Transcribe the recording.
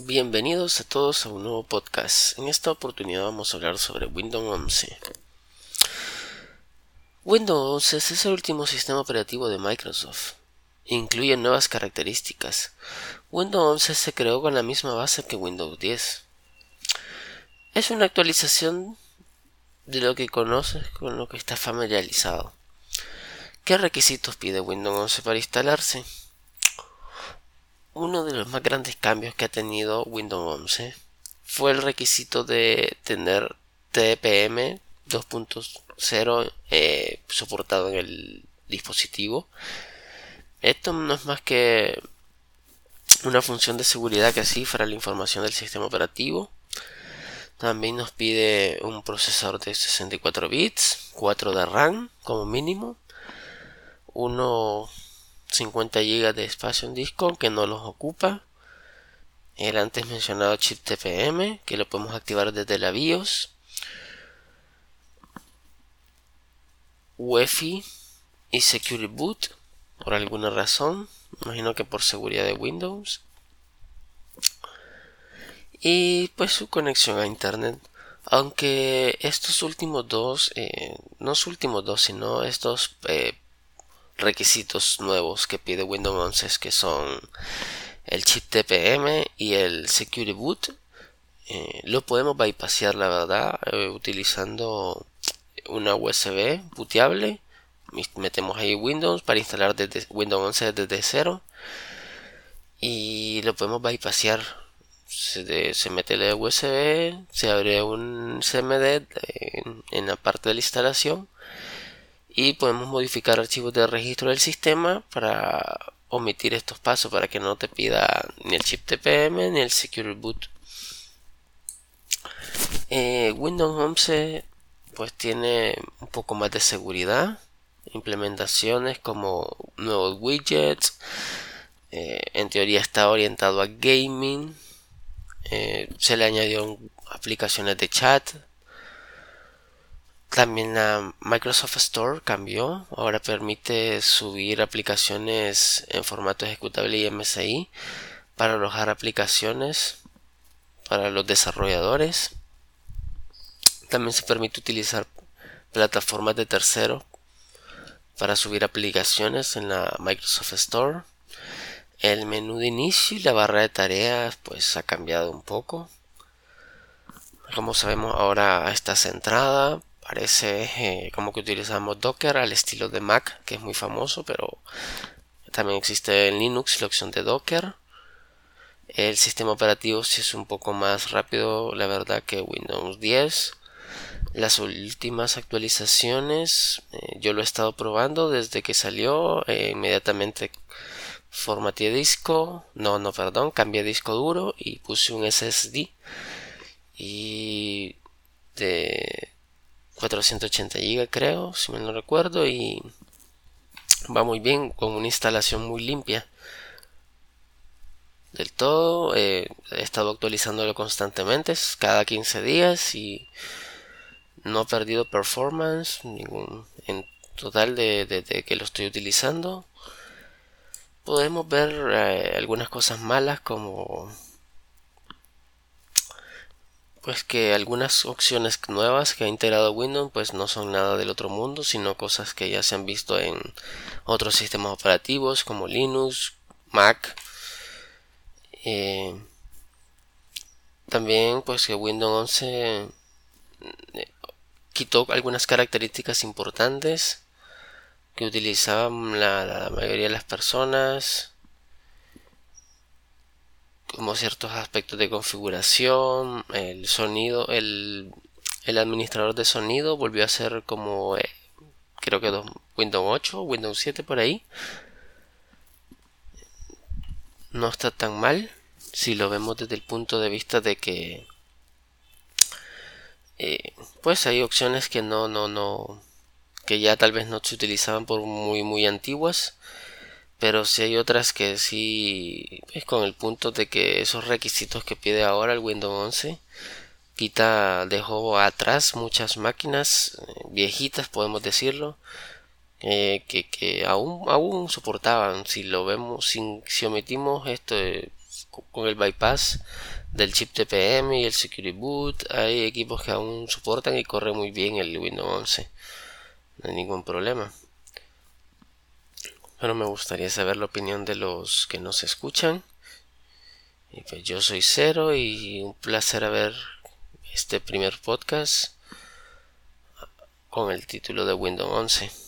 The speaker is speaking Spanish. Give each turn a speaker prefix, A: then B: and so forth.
A: Bienvenidos a todos a un nuevo podcast. En esta oportunidad vamos a hablar sobre Windows 11. Windows 11 es el último sistema operativo de Microsoft. Incluye nuevas características. Windows 11 se creó con la misma base que Windows 10. Es una actualización de lo que conoces con lo que está familiarizado. ¿Qué requisitos pide Windows 11 para instalarse? Uno de los más grandes cambios que ha tenido Windows 11 fue el requisito de tener TPM 2.0 eh, soportado en el dispositivo. Esto no es más que una función de seguridad que cifra la información del sistema operativo. También nos pide un procesador de 64 bits, 4 de RAM como mínimo, uno 50 GB de espacio en disco que no los ocupa. El antes mencionado chip TPM que lo podemos activar desde la BIOS. UEFI y Security Boot por alguna razón. Imagino que por seguridad de Windows. Y pues su conexión a Internet. Aunque estos últimos dos, eh, no los últimos dos, sino estos eh, requisitos nuevos que pide Windows 11 que son el chip TPM y el Security Boot. Eh, lo podemos bypassear la verdad eh, utilizando una USB booteable. Metemos ahí Windows para instalar desde Windows 11 desde cero y lo podemos bypassear. Se, se mete la USB, se abre un CMD en la parte de la instalación y podemos modificar archivos de registro del sistema para omitir estos pasos para que no te pida ni el chip TPM ni el Secure Boot. Eh, Windows 11 pues tiene un poco más de seguridad, implementaciones como nuevos widgets, eh, en teoría está orientado a gaming, eh, se le añadió aplicaciones de chat, también la Microsoft Store cambió, ahora permite subir aplicaciones en formato ejecutable y MSI para alojar aplicaciones para los desarrolladores. También se permite utilizar plataformas de tercero para subir aplicaciones en la Microsoft Store. El menú de inicio y la barra de tareas pues ha cambiado un poco. Como sabemos ahora está centrada Parece eh, como que utilizamos Docker al estilo de Mac, que es muy famoso, pero también existe en Linux la opción de Docker. El sistema operativo sí es un poco más rápido, la verdad, que Windows 10. Las últimas actualizaciones, eh, yo lo he estado probando desde que salió, eh, inmediatamente formateé disco, no, no, perdón, cambié disco duro y puse un SSD. Y de 480 GB creo, si me no recuerdo, y va muy bien con una instalación muy limpia. Del todo, eh, he estado actualizándolo constantemente, cada 15 días y no he perdido performance ningún, en total de, que lo estoy utilizando. Podemos ver eh, algunas cosas malas como pues que algunas opciones nuevas que ha integrado Windows pues no son nada del otro mundo, sino cosas que ya se han visto en otros sistemas operativos como Linux, Mac. Eh, también pues que Windows 11 eh, quitó algunas características importantes que utilizaban la mayoría de las personas como ciertos aspectos de configuración, el sonido, el, administrador de sonido volvió a ser como eh, creo que Windows 8, Windows 7 por ahí. No está tan mal si lo vemos desde el punto de vista de que eh, pues hay opciones que no no no que ya tal vez no se utilizaban por muy muy antiguas pero si hay otras que sí es con el punto de que esos requisitos que pide ahora el Windows 11 quita dejó atrás muchas máquinas eh, viejitas podemos decirlo eh, que, que aún aún soportaban si lo vemos si, si omitimos esto con el bypass del chip TPM y el Security Boot. Hay equipos que aún soportan y corre muy bien el Windows 11. No hay ningún problema. Pero me gustaría saber la opinión de los que nos escuchan. Y pues yo soy Cero y un placer haber este primer podcast con el título de Windows 11.